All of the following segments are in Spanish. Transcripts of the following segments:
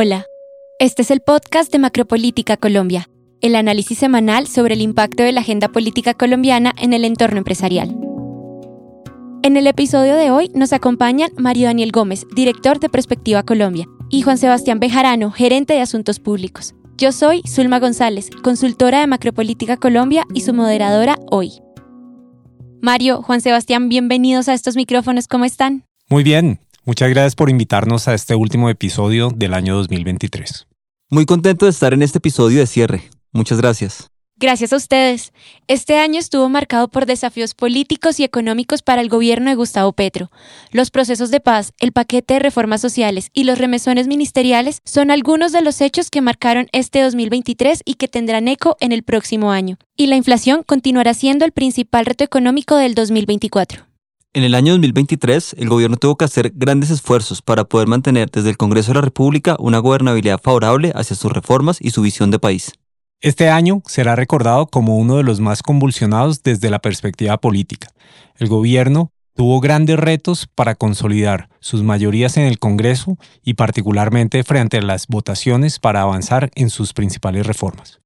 Hola, este es el podcast de Macropolítica Colombia, el análisis semanal sobre el impacto de la agenda política colombiana en el entorno empresarial. En el episodio de hoy nos acompañan Mario Daniel Gómez, director de Perspectiva Colombia, y Juan Sebastián Bejarano, gerente de Asuntos Públicos. Yo soy Zulma González, consultora de Macropolítica Colombia y su moderadora hoy. Mario, Juan Sebastián, bienvenidos a estos micrófonos, ¿cómo están? Muy bien, muchas gracias por invitarnos a este último episodio del año 2023. Muy contento de estar en este episodio de cierre. Muchas gracias. Gracias a ustedes. Este año estuvo marcado por desafíos políticos y económicos para el gobierno de Gustavo Petro. Los procesos de paz, el paquete de reformas sociales y los remesones ministeriales son algunos de los hechos que marcaron este 2023 y que tendrán eco en el próximo año. Y la inflación continuará siendo el principal reto económico del 2024. En el año 2023, el gobierno tuvo que hacer grandes esfuerzos para poder mantener desde el Congreso de la República una gobernabilidad favorable hacia sus reformas y su visión de país. Este año será recordado como uno de los más convulsionados desde la perspectiva política. El gobierno tuvo grandes retos para consolidar sus mayorías en el Congreso y particularmente frente a las votaciones para avanzar en sus principales reformas.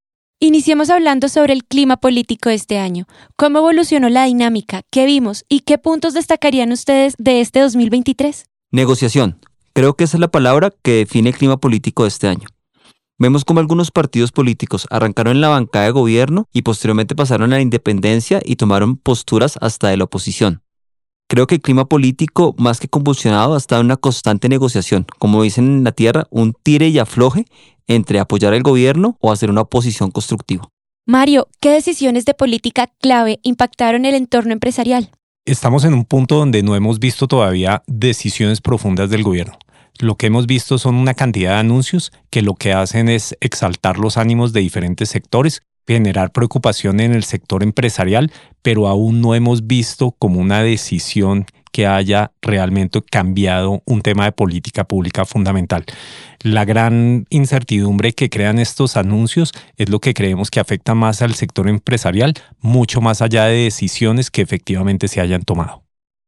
Iniciemos hablando sobre el clima político de este año. ¿Cómo evolucionó la dinámica? ¿Qué vimos? ¿Y qué puntos destacarían ustedes de este 2023? Negociación. Creo que esa es la palabra que define el clima político de este año. Vemos cómo algunos partidos políticos arrancaron en la bancada de gobierno y posteriormente pasaron a la independencia y tomaron posturas hasta de la oposición. Creo que el clima político, más que convulsionado, ha estado en una constante negociación, como dicen en la tierra, un tire y afloje entre apoyar al gobierno o hacer una oposición constructiva. Mario, ¿qué decisiones de política clave impactaron el entorno empresarial? Estamos en un punto donde no hemos visto todavía decisiones profundas del gobierno lo que hemos visto son una cantidad de anuncios que lo que hacen es exaltar los ánimos de diferentes sectores, generar preocupación en el sector empresarial, pero aún no hemos visto como una decisión que haya realmente cambiado un tema de política pública fundamental. La gran incertidumbre que crean estos anuncios es lo que creemos que afecta más al sector empresarial, mucho más allá de decisiones que efectivamente se hayan tomado.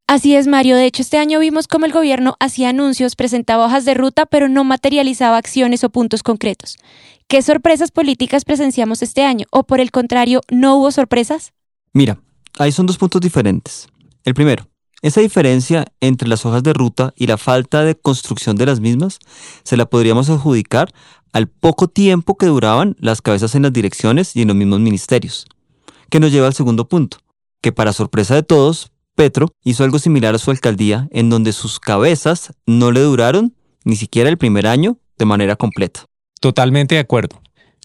Así es, Mario. De hecho, este año vimos cómo el gobierno hacía anuncios, presentaba hojas de ruta, pero no materializaba acciones o puntos concretos. ¿Qué sorpresas políticas presenciamos este año? ¿O por el contrario, no hubo sorpresas? Mira, ahí son dos puntos diferentes. El primero, esa diferencia entre las hojas de ruta y la falta de construcción de las mismas se la podríamos adjudicar al poco tiempo que duraban las cabezas en las direcciones y en los mismos ministerios. Que nos lleva al segundo punto, que para sorpresa de todos, Petro hizo algo similar a su alcaldía, en donde sus cabezas no le duraron ni siquiera el primer año de manera completa. Totalmente de acuerdo.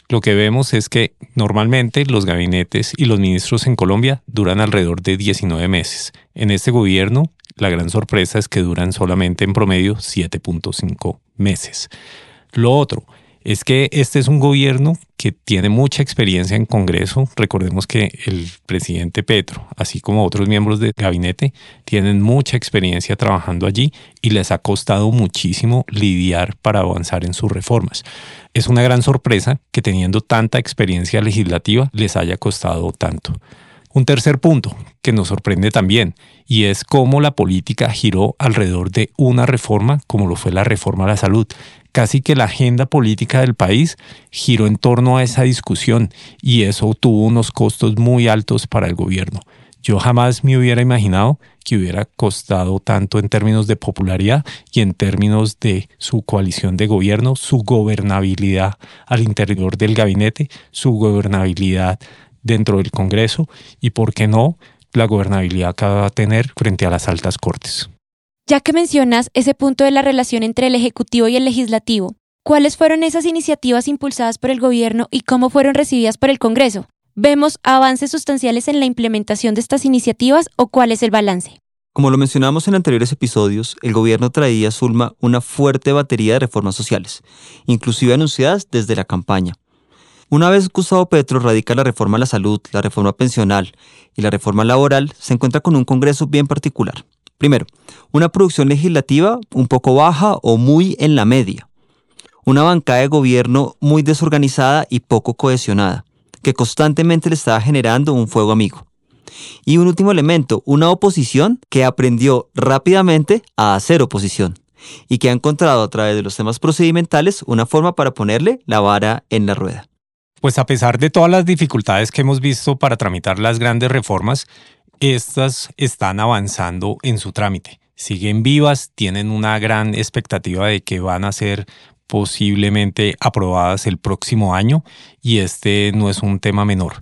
Lo que vemos es que normalmente los gabinetes y los ministros en Colombia duran alrededor de 19 meses. En este gobierno, la gran sorpresa es que duran solamente en promedio 7.5 meses. Lo otro, es que este es un gobierno que tiene mucha experiencia en Congreso. Recordemos que el presidente Petro, así como otros miembros del gabinete, tienen mucha experiencia trabajando allí y les ha costado muchísimo lidiar para avanzar en sus reformas. Es una gran sorpresa que teniendo tanta experiencia legislativa les haya costado tanto. Un tercer punto que nos sorprende también y es cómo la política giró alrededor de una reforma como lo fue la reforma a la salud. Casi que la agenda política del país giró en torno a esa discusión y eso tuvo unos costos muy altos para el gobierno. Yo jamás me hubiera imaginado que hubiera costado tanto en términos de popularidad y en términos de su coalición de gobierno, su gobernabilidad al interior del gabinete, su gobernabilidad dentro del Congreso y, por qué no, la gobernabilidad que va a tener frente a las altas cortes. Ya que mencionas ese punto de la relación entre el Ejecutivo y el Legislativo, ¿cuáles fueron esas iniciativas impulsadas por el Gobierno y cómo fueron recibidas por el Congreso? ¿Vemos avances sustanciales en la implementación de estas iniciativas o cuál es el balance? Como lo mencionamos en anteriores episodios, el gobierno traía a Zulma una fuerte batería de reformas sociales, inclusive anunciadas desde la campaña. Una vez Gustavo Petro radica la reforma a la salud, la reforma pensional y la reforma laboral, se encuentra con un Congreso bien particular. Primero, una producción legislativa un poco baja o muy en la media. Una bancada de gobierno muy desorganizada y poco cohesionada, que constantemente le estaba generando un fuego amigo. Y un último elemento, una oposición que aprendió rápidamente a hacer oposición, y que ha encontrado a través de los temas procedimentales una forma para ponerle la vara en la rueda. Pues a pesar de todas las dificultades que hemos visto para tramitar las grandes reformas, estas están avanzando en su trámite. Siguen vivas, tienen una gran expectativa de que van a ser posiblemente aprobadas el próximo año y este no es un tema menor.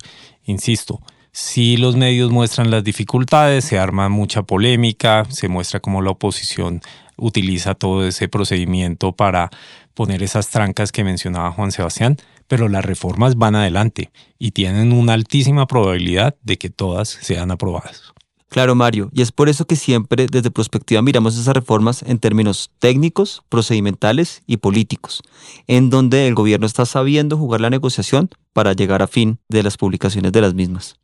Insisto, si los medios muestran las dificultades, se arma mucha polémica, se muestra cómo la oposición utiliza todo ese procedimiento para poner esas trancas que mencionaba Juan Sebastián, pero las reformas van adelante y tienen una altísima probabilidad de que todas sean aprobadas. Claro, Mario, y es por eso que siempre desde Prospectiva miramos esas reformas en términos técnicos, procedimentales y políticos, en donde el gobierno está sabiendo jugar la negociación para llegar a fin de las publicaciones de las mismas.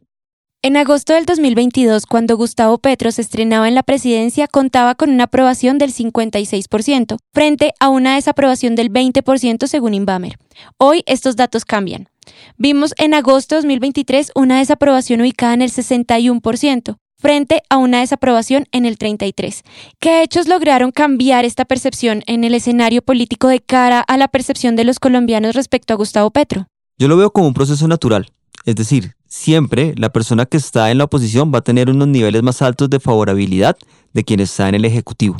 En agosto del 2022, cuando Gustavo Petro se estrenaba en la presidencia, contaba con una aprobación del 56%, frente a una desaprobación del 20% según Inbamer. Hoy estos datos cambian. Vimos en agosto de 2023 una desaprobación ubicada en el 61%, frente a una desaprobación en el 33. ¿Qué hechos lograron cambiar esta percepción en el escenario político de cara a la percepción de los colombianos respecto a Gustavo Petro? Yo lo veo como un proceso natural, es decir, siempre la persona que está en la oposición va a tener unos niveles más altos de favorabilidad de quien está en el Ejecutivo.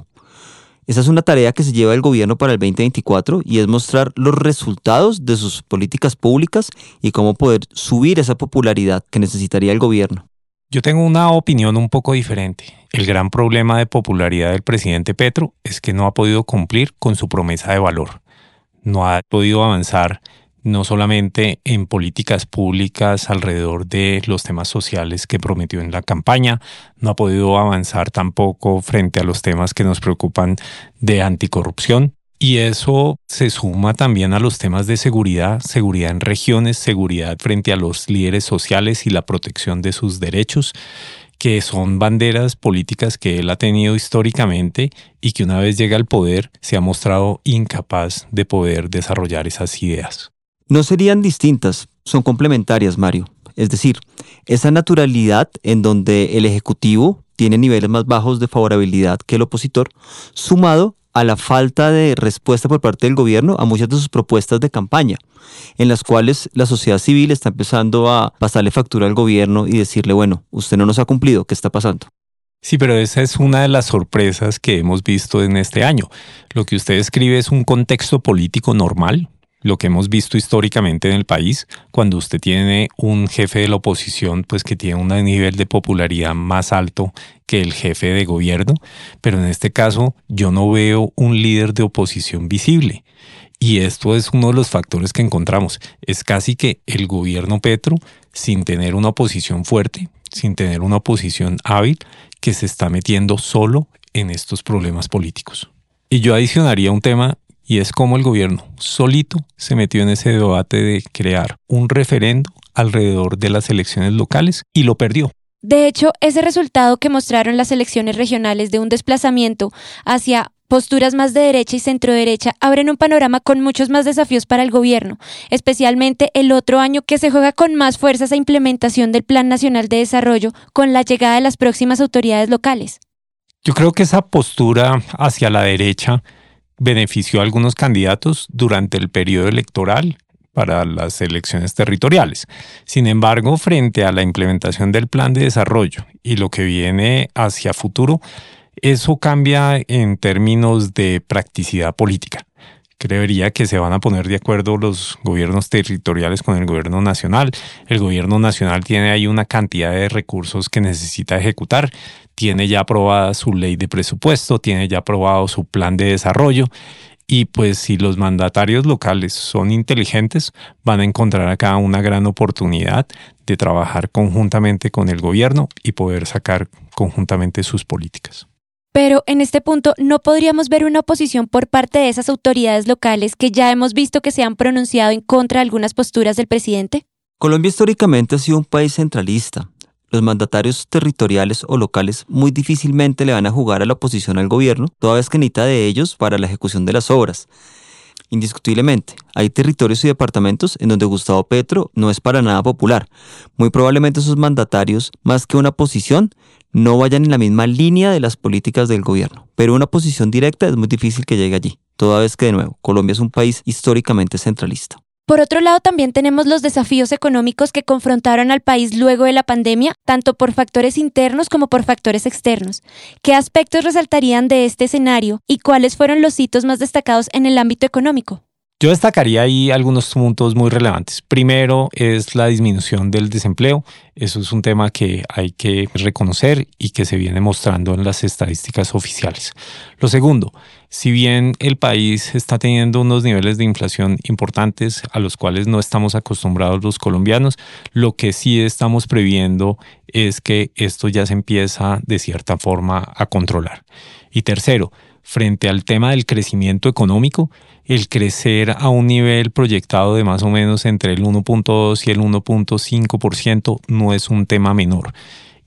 Esa es una tarea que se lleva el gobierno para el 2024 y es mostrar los resultados de sus políticas públicas y cómo poder subir esa popularidad que necesitaría el gobierno. Yo tengo una opinión un poco diferente. El gran problema de popularidad del presidente Petro es que no ha podido cumplir con su promesa de valor. No ha podido avanzar no solamente en políticas públicas alrededor de los temas sociales que prometió en la campaña, no ha podido avanzar tampoco frente a los temas que nos preocupan de anticorrupción. Y eso se suma también a los temas de seguridad, seguridad en regiones, seguridad frente a los líderes sociales y la protección de sus derechos que son banderas políticas que él ha tenido históricamente y que una vez llega al poder se ha mostrado incapaz de poder desarrollar esas ideas. No serían distintas, son complementarias, Mario. Es decir, esa naturalidad en donde el Ejecutivo tiene niveles más bajos de favorabilidad que el opositor, sumado a la falta de respuesta por parte del gobierno a muchas de sus propuestas de campaña, en las cuales la sociedad civil está empezando a pasarle factura al gobierno y decirle, bueno, usted no nos ha cumplido, ¿qué está pasando? Sí, pero esa es una de las sorpresas que hemos visto en este año. Lo que usted escribe es un contexto político normal, lo que hemos visto históricamente en el país, cuando usted tiene un jefe de la oposición, pues que tiene un nivel de popularidad más alto que el jefe de gobierno, pero en este caso yo no veo un líder de oposición visible. Y esto es uno de los factores que encontramos. Es casi que el gobierno Petro, sin tener una oposición fuerte, sin tener una oposición hábil, que se está metiendo solo en estos problemas políticos. Y yo adicionaría un tema y es como el gobierno solito se metió en ese debate de crear un referendo alrededor de las elecciones locales y lo perdió. De hecho, ese resultado que mostraron las elecciones regionales de un desplazamiento hacia posturas más de derecha y centro derecha abren un panorama con muchos más desafíos para el gobierno, especialmente el otro año que se juega con más fuerza esa implementación del Plan Nacional de Desarrollo con la llegada de las próximas autoridades locales. Yo creo que esa postura hacia la derecha benefició a algunos candidatos durante el periodo electoral para las elecciones territoriales. Sin embargo, frente a la implementación del plan de desarrollo y lo que viene hacia futuro, eso cambia en términos de practicidad política. Creería que se van a poner de acuerdo los gobiernos territoriales con el gobierno nacional. El gobierno nacional tiene ahí una cantidad de recursos que necesita ejecutar tiene ya aprobada su ley de presupuesto, tiene ya aprobado su plan de desarrollo y pues si los mandatarios locales son inteligentes, van a encontrar acá una gran oportunidad de trabajar conjuntamente con el gobierno y poder sacar conjuntamente sus políticas. Pero en este punto, ¿no podríamos ver una oposición por parte de esas autoridades locales que ya hemos visto que se han pronunciado en contra de algunas posturas del presidente? Colombia históricamente ha sido un país centralista, los mandatarios territoriales o locales muy difícilmente le van a jugar a la oposición al gobierno, toda vez que necesita de ellos para la ejecución de las obras. Indiscutiblemente, hay territorios y departamentos en donde Gustavo Petro no es para nada popular. Muy probablemente sus mandatarios, más que una posición, no vayan en la misma línea de las políticas del gobierno. Pero una posición directa es muy difícil que llegue allí, toda vez que de nuevo, Colombia es un país históricamente centralista. Por otro lado, también tenemos los desafíos económicos que confrontaron al país luego de la pandemia, tanto por factores internos como por factores externos. ¿Qué aspectos resaltarían de este escenario y cuáles fueron los hitos más destacados en el ámbito económico? Yo destacaría ahí algunos puntos muy relevantes. Primero es la disminución del desempleo. Eso es un tema que hay que reconocer y que se viene mostrando en las estadísticas oficiales. Lo segundo, si bien el país está teniendo unos niveles de inflación importantes a los cuales no estamos acostumbrados los colombianos, lo que sí estamos previendo es que esto ya se empieza de cierta forma a controlar. Y tercero, frente al tema del crecimiento económico, el crecer a un nivel proyectado de más o menos entre el 1.2 y el 1.5% no es un tema menor.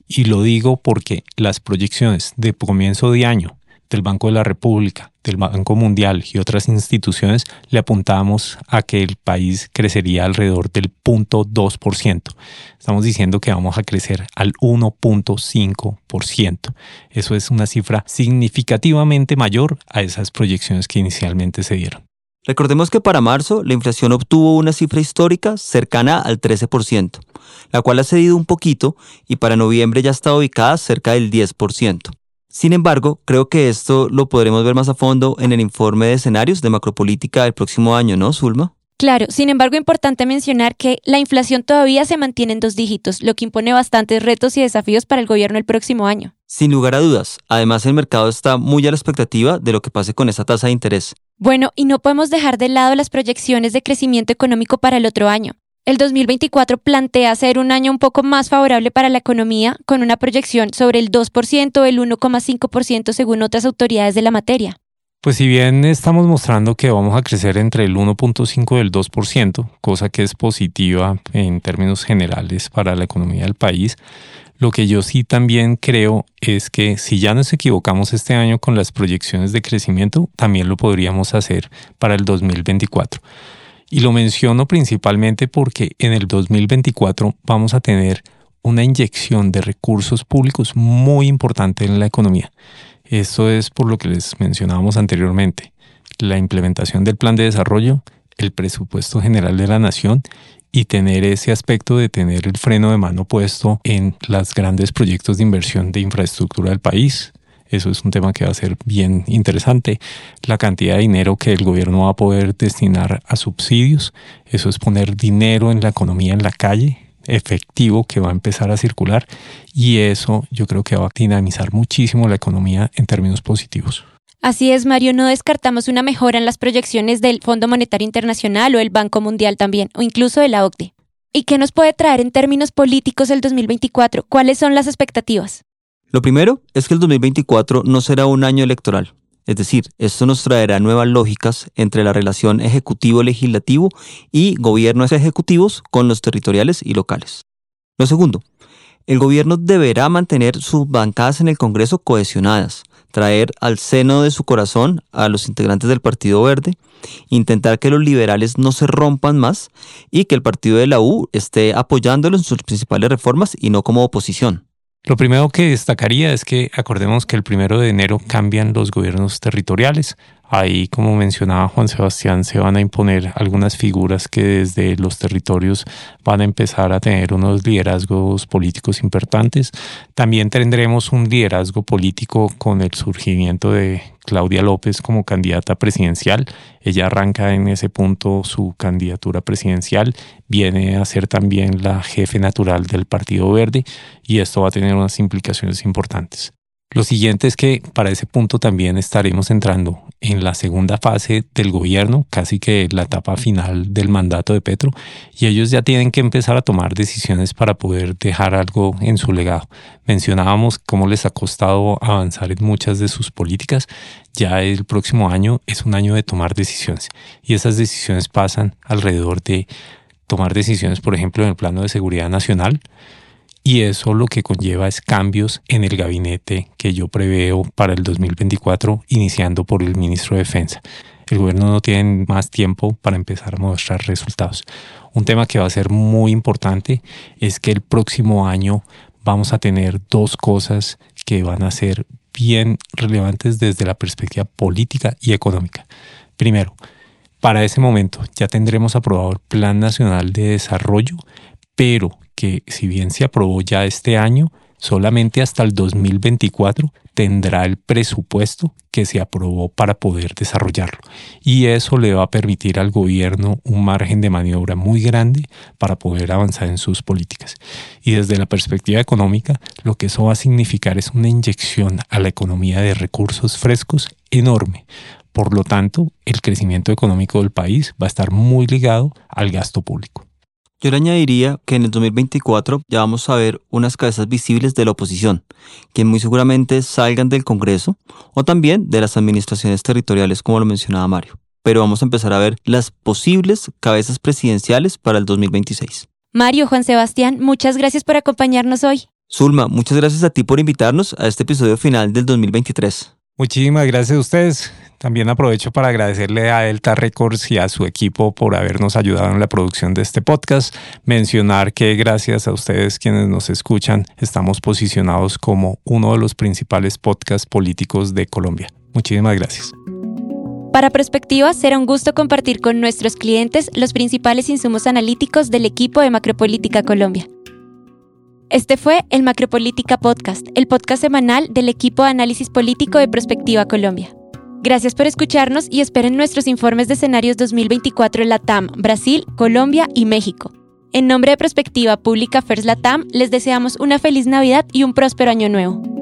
Y lo digo porque las proyecciones de comienzo de año del Banco de la República, del Banco Mundial y otras instituciones le apuntamos a que el país crecería alrededor del 0.2%. Estamos diciendo que vamos a crecer al 1.5%. Eso es una cifra significativamente mayor a esas proyecciones que inicialmente se dieron. Recordemos que para marzo la inflación obtuvo una cifra histórica cercana al 13%, la cual ha cedido un poquito y para noviembre ya está ubicada cerca del 10%. Sin embargo, creo que esto lo podremos ver más a fondo en el informe de escenarios de macropolítica del próximo año, ¿no, Zulma? Claro, sin embargo, importante mencionar que la inflación todavía se mantiene en dos dígitos, lo que impone bastantes retos y desafíos para el gobierno el próximo año. Sin lugar a dudas, además el mercado está muy a la expectativa de lo que pase con esa tasa de interés. Bueno, y no podemos dejar de lado las proyecciones de crecimiento económico para el otro año. El 2024 plantea ser un año un poco más favorable para la economía, con una proyección sobre el 2% o el 1,5% según otras autoridades de la materia. Pues si bien estamos mostrando que vamos a crecer entre el 1.5 y el 2%, cosa que es positiva en términos generales para la economía del país, lo que yo sí también creo es que si ya nos equivocamos este año con las proyecciones de crecimiento, también lo podríamos hacer para el 2024. Y lo menciono principalmente porque en el 2024 vamos a tener una inyección de recursos públicos muy importante en la economía. Esto es por lo que les mencionábamos anteriormente, la implementación del plan de desarrollo, el presupuesto general de la nación y tener ese aspecto de tener el freno de mano puesto en los grandes proyectos de inversión de infraestructura del país, eso es un tema que va a ser bien interesante. La cantidad de dinero que el gobierno va a poder destinar a subsidios, eso es poner dinero en la economía en la calle, efectivo que va a empezar a circular y eso yo creo que va a dinamizar muchísimo la economía en términos positivos. Así es, Mario, no descartamos una mejora en las proyecciones del Fondo Monetario Internacional o el Banco Mundial también, o incluso de la OCDE. ¿Y qué nos puede traer en términos políticos el 2024? ¿Cuáles son las expectativas? Lo primero es que el 2024 no será un año electoral. Es decir, esto nos traerá nuevas lógicas entre la relación ejecutivo-legislativo y gobiernos ejecutivos con los territoriales y locales. Lo segundo, el gobierno deberá mantener sus bancadas en el Congreso cohesionadas, traer al seno de su corazón a los integrantes del Partido Verde, intentar que los liberales no se rompan más y que el partido de la U esté apoyándolo en sus principales reformas y no como oposición. Lo primero que destacaría es que acordemos que el primero de enero cambian los gobiernos territoriales. Ahí, como mencionaba Juan Sebastián, se van a imponer algunas figuras que desde los territorios van a empezar a tener unos liderazgos políticos importantes. También tendremos un liderazgo político con el surgimiento de Claudia López como candidata presidencial. Ella arranca en ese punto su candidatura presidencial, viene a ser también la jefe natural del Partido Verde y esto va a tener unas implicaciones importantes. Lo siguiente es que para ese punto también estaremos entrando en la segunda fase del gobierno, casi que la etapa final del mandato de Petro, y ellos ya tienen que empezar a tomar decisiones para poder dejar algo en su legado. Mencionábamos cómo les ha costado avanzar en muchas de sus políticas, ya el próximo año es un año de tomar decisiones, y esas decisiones pasan alrededor de tomar decisiones, por ejemplo, en el plano de seguridad nacional, y eso lo que conlleva es cambios en el gabinete que yo preveo para el 2024, iniciando por el ministro de Defensa. el gobierno no tiene más tiempo para empezar a mostrar resultados. Un tema que va a ser muy importante es que el próximo año vamos a tener dos cosas que van a ser bien relevantes desde la perspectiva política y económica. Primero, para ese momento ya tendremos aprobado el Plan Nacional de Desarrollo, pero que si bien se aprobó ya este año, solamente hasta el 2024 tendrá el presupuesto que se aprobó para poder desarrollarlo. Y eso le va a permitir al gobierno un margen de maniobra muy grande para poder avanzar en sus políticas. Y desde la perspectiva económica, lo que eso va a significar es una inyección a la economía de recursos frescos enorme. Por lo tanto, el crecimiento económico del país va a estar muy ligado al gasto público. Yo le añadiría que en el 2024 ya vamos a ver unas cabezas visibles de la oposición, que muy seguramente salgan del Congreso o también de las administraciones territoriales, como lo mencionaba Mario. Pero vamos a empezar a ver las posibles cabezas presidenciales para el 2026. Mario, Juan Sebastián, muchas gracias por acompañarnos hoy. Zulma, muchas gracias a ti por invitarnos a este episodio final del 2023. Muchísimas gracias a ustedes. También aprovecho para agradecerle a Delta Records y a su equipo por habernos ayudado en la producción de este podcast. Mencionar que gracias a ustedes quienes nos escuchan, estamos posicionados como uno de los principales podcasts políticos de Colombia. Muchísimas gracias. Para Perspectiva, será un gusto compartir con nuestros clientes los principales insumos analíticos del equipo de Macropolítica Colombia. Este fue el Macropolítica Podcast, el podcast semanal del equipo de análisis político de Perspectiva Colombia. Gracias por escucharnos y esperen nuestros informes de escenarios 2024 en Latam, Brasil, Colombia y México. En nombre de Perspectiva Pública First Latam, les deseamos una feliz Navidad y un próspero año nuevo.